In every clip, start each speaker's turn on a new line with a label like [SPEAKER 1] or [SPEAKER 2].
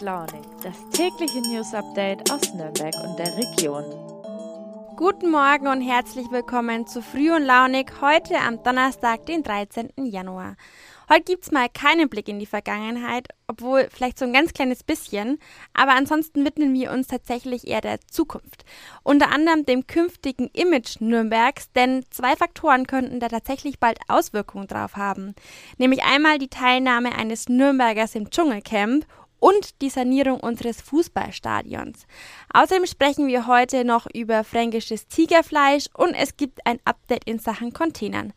[SPEAKER 1] Launig, das tägliche News Update aus Nürnberg und der Region.
[SPEAKER 2] Guten Morgen und herzlich willkommen zu Früh und Launig heute am Donnerstag, den 13. Januar. Heute gibt es mal keinen Blick in die Vergangenheit, obwohl vielleicht so ein ganz kleines bisschen, aber ansonsten widmen wir uns tatsächlich eher der Zukunft. Unter anderem dem künftigen Image Nürnbergs, denn zwei Faktoren könnten da tatsächlich bald Auswirkungen drauf haben. Nämlich einmal die Teilnahme eines Nürnbergers im Dschungelcamp und die Sanierung unseres Fußballstadions. Außerdem sprechen wir heute noch über fränkisches Tigerfleisch und es gibt ein Update in Sachen Containern.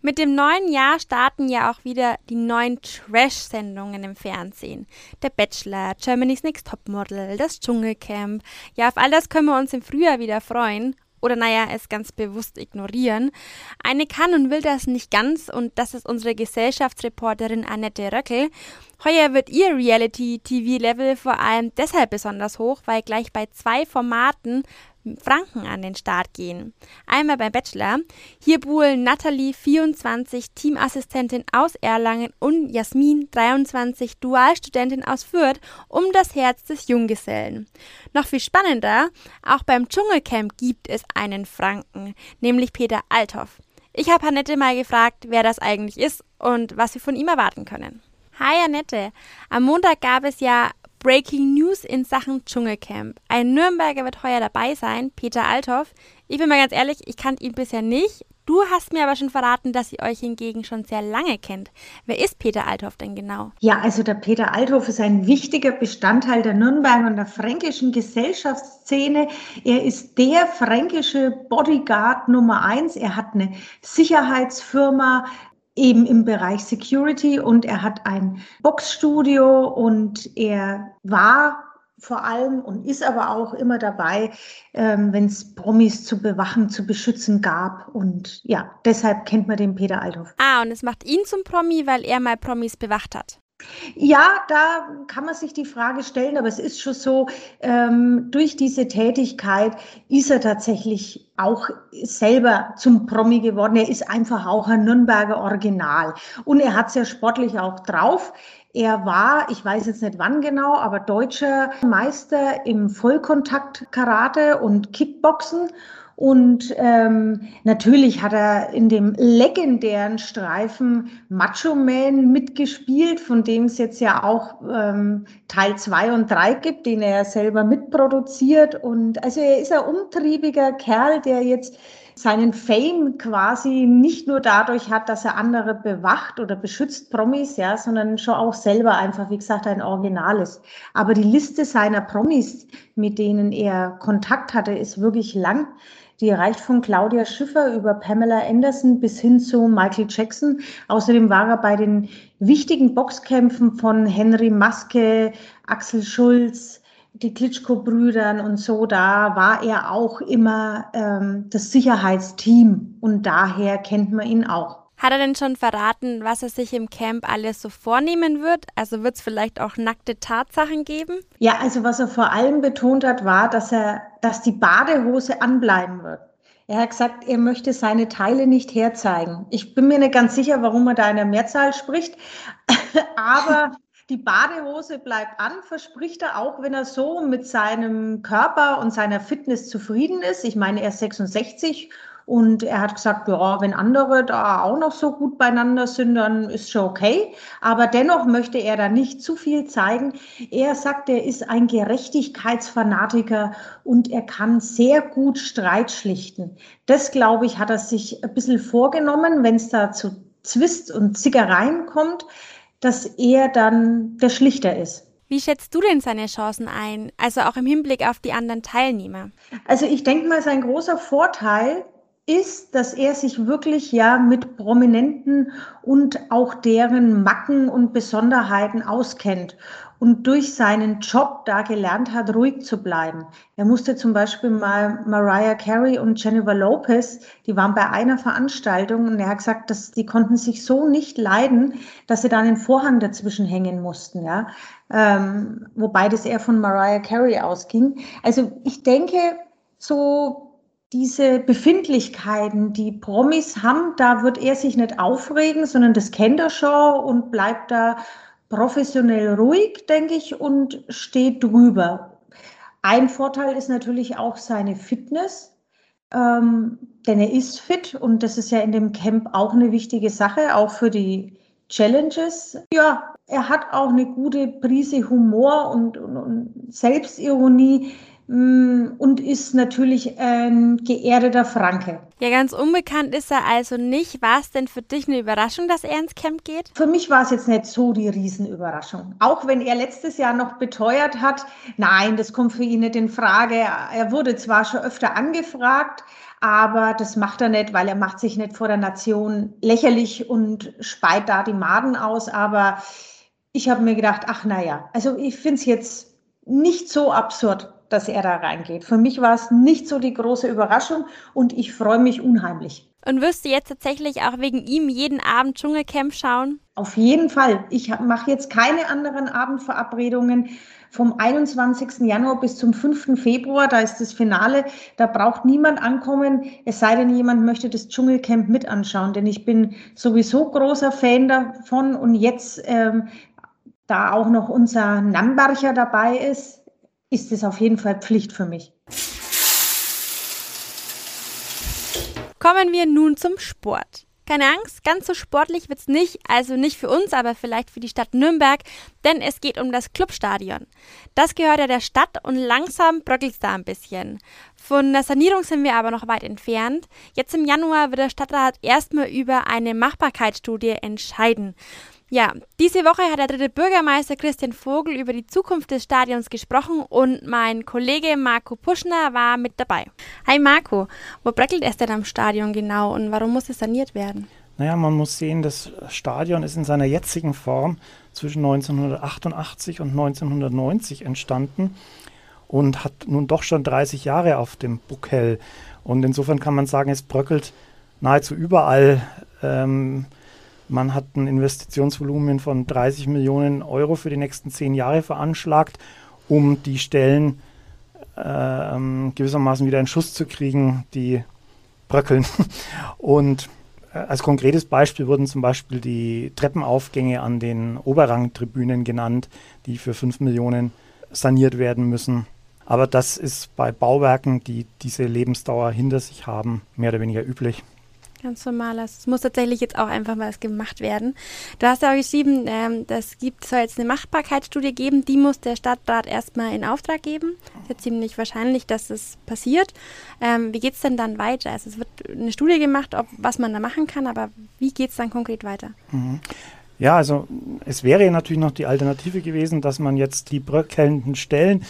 [SPEAKER 2] Mit dem neuen Jahr starten ja auch wieder die neuen Trash-Sendungen im Fernsehen. Der Bachelor, Germany's Next Topmodel, das Dschungelcamp. Ja, auf all das können wir uns im Frühjahr wieder freuen oder naja, es ganz bewusst ignorieren. Eine kann und will das nicht ganz und das ist unsere Gesellschaftsreporterin Annette Röckel. Heuer wird ihr Reality-TV-Level vor allem deshalb besonders hoch, weil gleich bei zwei Formaten Franken an den Start gehen. Einmal beim Bachelor. Hier buhlen Nathalie, 24, Teamassistentin aus Erlangen und Jasmin, 23, Dualstudentin aus Fürth, um das Herz des Junggesellen. Noch viel spannender, auch beim Dschungelcamp gibt es einen Franken, nämlich Peter Althoff. Ich habe Annette mal gefragt, wer das eigentlich ist und was wir von ihm erwarten können. Hi Annette. Am Montag gab es ja Breaking News in Sachen Dschungelcamp. Ein Nürnberger wird heuer dabei sein, Peter Althoff. Ich bin mal ganz ehrlich, ich kannte ihn bisher nicht. Du hast mir aber schon verraten, dass ihr euch hingegen schon sehr lange kennt. Wer ist Peter Althoff denn genau?
[SPEAKER 3] Ja, also der Peter Althoff ist ein wichtiger Bestandteil der Nürnberger und der fränkischen Gesellschaftsszene. Er ist der fränkische Bodyguard Nummer eins. Er hat eine Sicherheitsfirma, eben im Bereich Security und er hat ein Boxstudio und er war vor allem und ist aber auch immer dabei, ähm, wenn es Promis zu bewachen, zu beschützen gab. Und ja, deshalb kennt man den Peter Althoff.
[SPEAKER 2] Ah, und es macht ihn zum Promi, weil er mal Promis bewacht hat.
[SPEAKER 3] Ja, da kann man sich die Frage stellen, aber es ist schon so, ähm, durch diese Tätigkeit ist er tatsächlich auch selber zum Promi geworden. Er ist einfach auch ein Nürnberger Original und er hat ja sportlich auch drauf. Er war, ich weiß jetzt nicht wann genau, aber deutscher Meister im Vollkontakt-Karate und Kickboxen und ähm, natürlich hat er in dem legendären Streifen Macho Man mitgespielt, von dem es jetzt ja auch ähm, Teil zwei und drei gibt, den er selber mitproduziert. Und also er ist ein umtriebiger Kerl, der jetzt seinen Fame quasi nicht nur dadurch hat, dass er andere bewacht oder beschützt Promis, ja, sondern schon auch selber einfach, wie gesagt, ein Original ist. Aber die Liste seiner Promis, mit denen er Kontakt hatte, ist wirklich lang. Die reicht von Claudia Schiffer über Pamela Anderson bis hin zu Michael Jackson. Außerdem war er bei den wichtigen Boxkämpfen von Henry Maske, Axel Schulz, die Klitschko-Brüdern und so, da war er auch immer ähm, das Sicherheitsteam und daher kennt man ihn auch.
[SPEAKER 2] Hat er denn schon verraten, was er sich im Camp alles so vornehmen wird? Also wird es vielleicht auch nackte Tatsachen geben?
[SPEAKER 3] Ja, also was er vor allem betont hat, war, dass er, dass die Badehose anbleiben wird. Er hat gesagt, er möchte seine Teile nicht herzeigen. Ich bin mir nicht ganz sicher, warum er da in der Mehrzahl spricht, aber die Badehose bleibt an, verspricht er auch, wenn er so mit seinem Körper und seiner Fitness zufrieden ist. Ich meine, er ist 66 und er hat gesagt, ja, wenn andere da auch noch so gut beieinander sind, dann ist schon okay. Aber dennoch möchte er da nicht zu viel zeigen. Er sagt, er ist ein Gerechtigkeitsfanatiker und er kann sehr gut Streit schlichten. Das, glaube ich, hat er sich ein bisschen vorgenommen, wenn es da zu Zwist und Zickereien kommt, dass er dann der Schlichter ist.
[SPEAKER 2] Wie schätzt du denn seine Chancen ein, also auch im Hinblick auf die anderen Teilnehmer?
[SPEAKER 3] Also ich denke mal, sein großer Vorteil ist, dass er sich wirklich ja mit Prominenten und auch deren Macken und Besonderheiten auskennt und durch seinen Job da gelernt hat, ruhig zu bleiben. Er musste zum Beispiel mal Mariah Carey und Jennifer Lopez, die waren bei einer Veranstaltung und er hat gesagt, dass die konnten sich so nicht leiden, dass sie dann den Vorhang dazwischen hängen mussten, ja. Ähm, wobei das eher von Mariah Carey ausging. Also ich denke, so diese Befindlichkeiten, die Promis haben, da wird er sich nicht aufregen, sondern das kennt er schon und bleibt da professionell ruhig, denke ich, und steht drüber. Ein Vorteil ist natürlich auch seine Fitness, ähm, denn er ist fit und das ist ja in dem Camp auch eine wichtige Sache, auch für die Challenges. Ja, er hat auch eine gute Prise Humor und, und, und Selbstironie und ist natürlich ein geerdeter Franke.
[SPEAKER 2] Ja, ganz unbekannt ist er also nicht. War es denn für dich eine Überraschung, dass er ins Camp geht?
[SPEAKER 3] Für mich war es jetzt nicht so die Riesenüberraschung. Auch wenn er letztes Jahr noch beteuert hat, nein, das kommt für ihn nicht in Frage. Er wurde zwar schon öfter angefragt, aber das macht er nicht, weil er macht sich nicht vor der Nation lächerlich und speit da die Maden aus. Aber ich habe mir gedacht, ach naja, also ich finde es jetzt nicht so absurd, dass er da reingeht. Für mich war es nicht so die große Überraschung und ich freue mich unheimlich.
[SPEAKER 2] Und wirst du jetzt tatsächlich auch wegen ihm jeden Abend Dschungelcamp schauen?
[SPEAKER 3] Auf jeden Fall. Ich mache jetzt keine anderen Abendverabredungen vom 21. Januar bis zum 5. Februar, da ist das Finale, da braucht niemand ankommen, es sei denn, jemand möchte das Dschungelcamp mit anschauen, denn ich bin sowieso großer Fan davon und jetzt, ähm, da auch noch unser Nambarcher dabei ist, ist es auf jeden Fall Pflicht für mich.
[SPEAKER 2] Kommen wir nun zum Sport. Keine Angst, ganz so sportlich wird es nicht, also nicht für uns, aber vielleicht für die Stadt Nürnberg, denn es geht um das Clubstadion. Das gehört ja der Stadt und langsam bröckelt es da ein bisschen. Von der Sanierung sind wir aber noch weit entfernt. Jetzt im Januar wird der Stadtrat erstmal über eine Machbarkeitsstudie entscheiden. Ja, diese Woche hat der dritte Bürgermeister Christian Vogel über die Zukunft des Stadions gesprochen und mein Kollege Marco Puschner war mit dabei. Hi Marco, wo bröckelt es denn am Stadion genau und warum muss es saniert werden?
[SPEAKER 4] Naja, man muss sehen, das Stadion ist in seiner jetzigen Form zwischen 1988 und 1990 entstanden und hat nun doch schon 30 Jahre auf dem Buckel. Und insofern kann man sagen, es bröckelt nahezu überall. Ähm, man hat ein Investitionsvolumen von 30 Millionen Euro für die nächsten zehn Jahre veranschlagt, um die Stellen äh, gewissermaßen wieder in Schuss zu kriegen, die bröckeln. Und äh, als konkretes Beispiel wurden zum Beispiel die Treppenaufgänge an den Oberrangtribünen genannt, die für 5 Millionen saniert werden müssen. Aber das ist bei Bauwerken, die diese Lebensdauer hinter sich haben, mehr oder weniger üblich.
[SPEAKER 2] Ganz normal. Es muss tatsächlich jetzt auch einfach mal gemacht werden. Du hast ja auch geschrieben, ähm, das gibt, soll jetzt eine Machbarkeitsstudie geben, die muss der Stadtrat erstmal in Auftrag geben. ist ja ziemlich wahrscheinlich, dass es passiert. Ähm, wie geht es denn dann weiter? Also es wird eine Studie gemacht, ob, was man da machen kann, aber wie geht es dann konkret weiter?
[SPEAKER 4] Mhm. Ja, also es wäre natürlich noch die Alternative gewesen, dass man jetzt die bröckelnden Stellen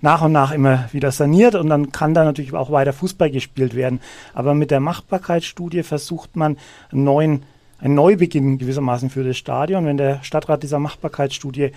[SPEAKER 4] nach und nach immer wieder saniert und dann kann da natürlich auch weiter Fußball gespielt werden. Aber mit der Machbarkeitsstudie versucht man einen neuen, einen Neubeginn gewissermaßen für das Stadion. Wenn der Stadtrat dieser Machbarkeitsstudie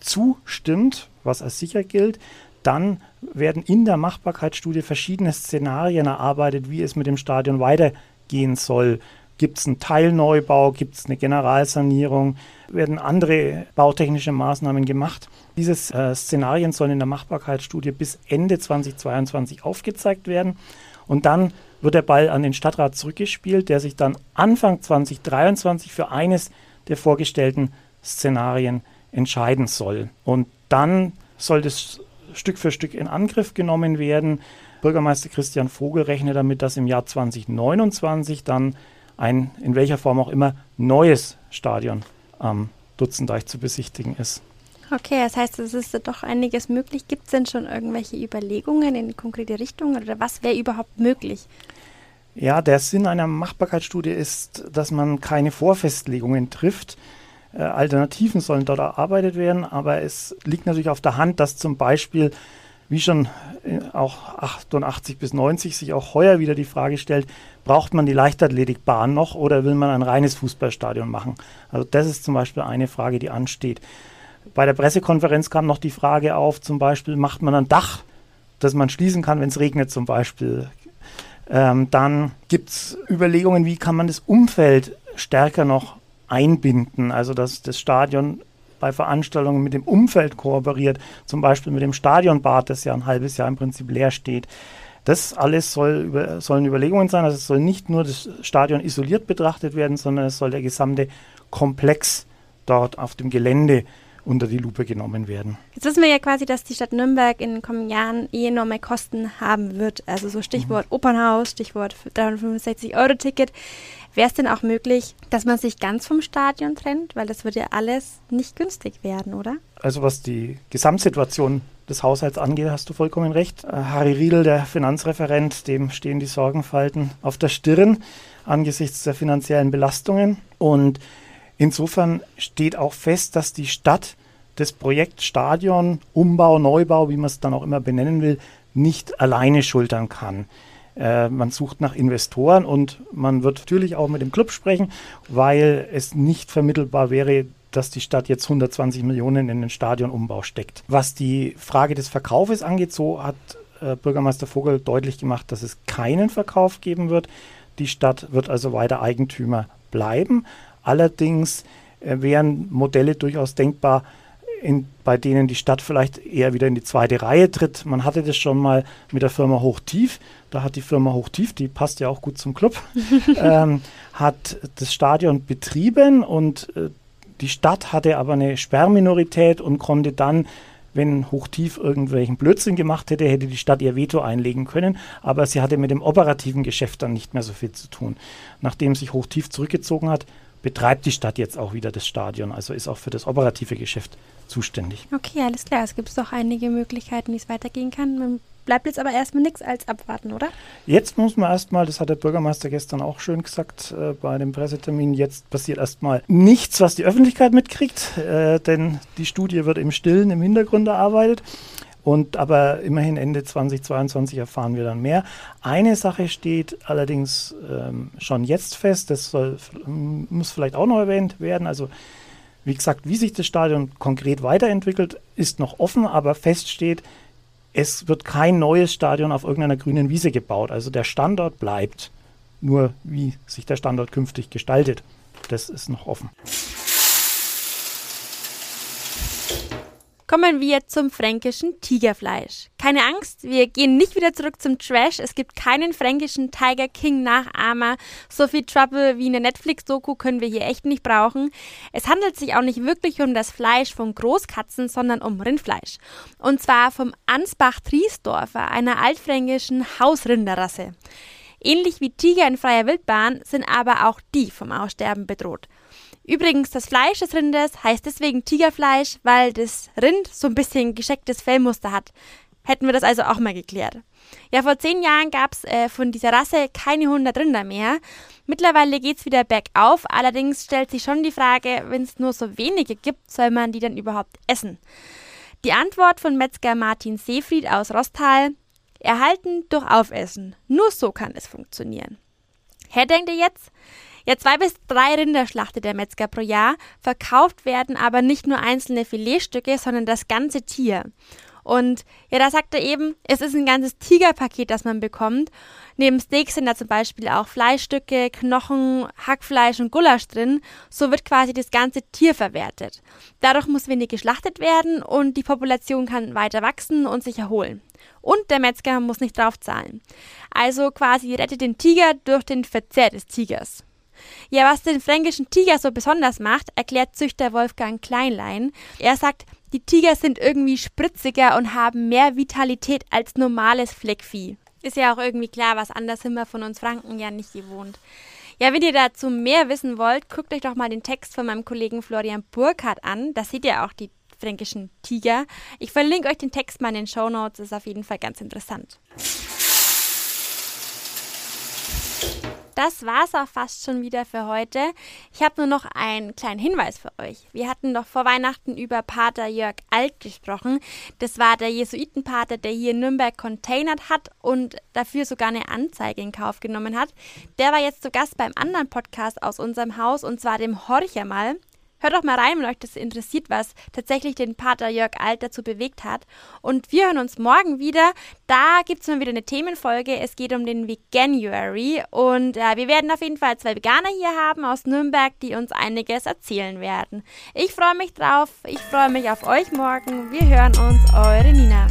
[SPEAKER 4] zustimmt, was als sicher gilt, dann werden in der Machbarkeitsstudie verschiedene Szenarien erarbeitet, wie es mit dem Stadion weitergehen soll. Gibt es einen Teilneubau? Gibt es eine Generalsanierung? Werden andere bautechnische Maßnahmen gemacht? Diese äh, Szenarien sollen in der Machbarkeitsstudie bis Ende 2022 aufgezeigt werden. Und dann wird der Ball an den Stadtrat zurückgespielt, der sich dann Anfang 2023 für eines der vorgestellten Szenarien entscheiden soll. Und dann soll das Stück für Stück in Angriff genommen werden. Bürgermeister Christian Vogel rechnet damit, dass im Jahr 2029 dann ein in welcher Form auch immer neues Stadion am Dutzendeich zu besichtigen ist.
[SPEAKER 2] Okay, das heißt, es ist doch einiges möglich. Gibt es denn schon irgendwelche Überlegungen in konkrete Richtungen oder was wäre überhaupt möglich?
[SPEAKER 4] Ja, der Sinn einer Machbarkeitsstudie ist, dass man keine Vorfestlegungen trifft. Äh, Alternativen sollen dort erarbeitet werden, aber es liegt natürlich auf der Hand, dass zum Beispiel wie schon auch 88 bis 90 sich auch heuer wieder die Frage stellt, braucht man die Leichtathletikbahn noch oder will man ein reines Fußballstadion machen? Also das ist zum Beispiel eine Frage, die ansteht. Bei der Pressekonferenz kam noch die Frage auf, zum Beispiel macht man ein Dach, das man schließen kann, wenn es regnet zum Beispiel. Ähm, dann gibt es Überlegungen, wie kann man das Umfeld stärker noch einbinden, also dass das Stadion bei Veranstaltungen mit dem Umfeld kooperiert, zum Beispiel mit dem Stadionbad, das ja ein halbes Jahr im Prinzip leer steht. Das alles soll über, sollen Überlegungen sein. Also es soll nicht nur das Stadion isoliert betrachtet werden, sondern es soll der gesamte Komplex dort auf dem Gelände unter die Lupe genommen werden.
[SPEAKER 2] Jetzt wissen wir ja quasi, dass die Stadt Nürnberg in den kommenden Jahren eh enorme Kosten haben wird. Also so Stichwort mhm. Opernhaus, Stichwort 365 Euro Ticket. Wäre es denn auch möglich, dass man sich ganz vom Stadion trennt? Weil das wird ja alles nicht günstig werden, oder?
[SPEAKER 4] Also was die Gesamtsituation des Haushalts angeht, hast du vollkommen recht. Äh, Harry Riedel, der Finanzreferent, dem stehen die Sorgenfalten auf der Stirn angesichts der finanziellen Belastungen. Und insofern steht auch fest, dass die Stadt das Projekt Stadion, Umbau, Neubau, wie man es dann auch immer benennen will, nicht alleine schultern kann. Äh, man sucht nach Investoren und man wird natürlich auch mit dem Club sprechen, weil es nicht vermittelbar wäre, dass die Stadt jetzt 120 Millionen in den Stadionumbau steckt. Was die Frage des Verkaufes angeht, so hat äh, Bürgermeister Vogel deutlich gemacht, dass es keinen Verkauf geben wird. Die Stadt wird also weiter Eigentümer bleiben. Allerdings äh, wären Modelle durchaus denkbar, in, bei denen die Stadt vielleicht eher wieder in die zweite Reihe tritt. Man hatte das schon mal mit der Firma Hochtief. Da hat die Firma Hochtief, die passt ja auch gut zum Club, ähm, hat das Stadion betrieben und äh, die Stadt hatte aber eine Sperrminorität und konnte dann wenn Hochtief irgendwelchen Blödsinn gemacht hätte, hätte die Stadt ihr Veto einlegen können, aber sie hatte mit dem operativen Geschäft dann nicht mehr so viel zu tun. Nachdem sich Hochtief zurückgezogen hat, betreibt die Stadt jetzt auch wieder das Stadion, also ist auch für das operative Geschäft zuständig.
[SPEAKER 2] Okay, alles klar. Es gibt doch einige Möglichkeiten, wie es weitergehen kann. Man bleibt jetzt aber erstmal nichts als abwarten, oder?
[SPEAKER 4] Jetzt muss man erstmal, das hat der Bürgermeister gestern auch schön gesagt äh, bei dem Pressetermin, jetzt passiert erstmal nichts, was die Öffentlichkeit mitkriegt, äh, denn die Studie wird im Stillen im Hintergrund erarbeitet. Und aber immerhin Ende 2022 erfahren wir dann mehr. Eine Sache steht allerdings ähm, schon jetzt fest, das soll, muss vielleicht auch noch erwähnt werden. Also wie gesagt, wie sich das Stadion konkret weiterentwickelt, ist noch offen, aber fest steht, es wird kein neues Stadion auf irgendeiner grünen Wiese gebaut. Also der Standort bleibt. Nur wie sich der Standort künftig gestaltet, das ist noch offen.
[SPEAKER 2] Kommen wir zum fränkischen Tigerfleisch. Keine Angst, wir gehen nicht wieder zurück zum Trash. Es gibt keinen fränkischen Tiger King Nachahmer. So viel Trouble wie eine Netflix-Doku können wir hier echt nicht brauchen. Es handelt sich auch nicht wirklich um das Fleisch von Großkatzen, sondern um Rindfleisch. Und zwar vom Ansbach-Triesdorfer, einer altfränkischen Hausrinderrasse. Ähnlich wie Tiger in freier Wildbahn sind aber auch die vom Aussterben bedroht. Übrigens, das Fleisch des Rindes heißt deswegen Tigerfleisch, weil das Rind so ein bisschen geschecktes Fellmuster hat. Hätten wir das also auch mal geklärt. Ja, vor zehn Jahren gab es äh, von dieser Rasse keine 100 Rinder mehr. Mittlerweile geht es wieder bergauf, allerdings stellt sich schon die Frage, wenn es nur so wenige gibt, soll man die dann überhaupt essen? Die Antwort von Metzger Martin Seefried aus Rostal, erhalten durch Aufessen. Nur so kann es funktionieren. Herr denkt ihr jetzt? Ja, zwei bis drei Rinder schlachtet der Metzger pro Jahr. Verkauft werden aber nicht nur einzelne Filetstücke, sondern das ganze Tier. Und ja, da sagt er eben, es ist ein ganzes Tigerpaket, das man bekommt. Neben Steaks sind da zum Beispiel auch Fleischstücke, Knochen, Hackfleisch und Gulasch drin. So wird quasi das ganze Tier verwertet. Dadurch muss wenig geschlachtet werden und die Population kann weiter wachsen und sich erholen. Und der Metzger muss nicht draufzahlen. Also quasi rettet den Tiger durch den Verzehr des Tigers. Ja, was den fränkischen Tiger so besonders macht, erklärt Züchter Wolfgang Kleinlein. Er sagt, die Tiger sind irgendwie spritziger und haben mehr Vitalität als normales Fleckvieh. Ist ja auch irgendwie klar, was anders sind wir von uns Franken ja nicht gewohnt. Ja, wenn ihr dazu mehr wissen wollt, guckt euch doch mal den Text von meinem Kollegen Florian Burkhardt an. Da seht ihr auch die fränkischen Tiger. Ich verlinke euch den Text mal in den Show Notes, ist auf jeden Fall ganz interessant. Das war's auch fast schon wieder für heute. Ich habe nur noch einen kleinen Hinweis für euch. Wir hatten doch vor Weihnachten über Pater Jörg Alt gesprochen. Das war der Jesuitenpater, der hier Nürnberg containert hat und dafür sogar eine Anzeige in Kauf genommen hat. Der war jetzt zu Gast beim anderen Podcast aus unserem Haus und zwar dem Horcher mal. Hört doch mal rein, wenn euch das interessiert, was tatsächlich den Pater Jörg Alt dazu bewegt hat. Und wir hören uns morgen wieder. Da gibt es mal wieder eine Themenfolge. Es geht um den Veganuary. Und äh, wir werden auf jeden Fall zwei Veganer hier haben aus Nürnberg, die uns einiges erzählen werden. Ich freue mich drauf. Ich freue mich auf euch morgen. Wir hören uns. Eure Nina.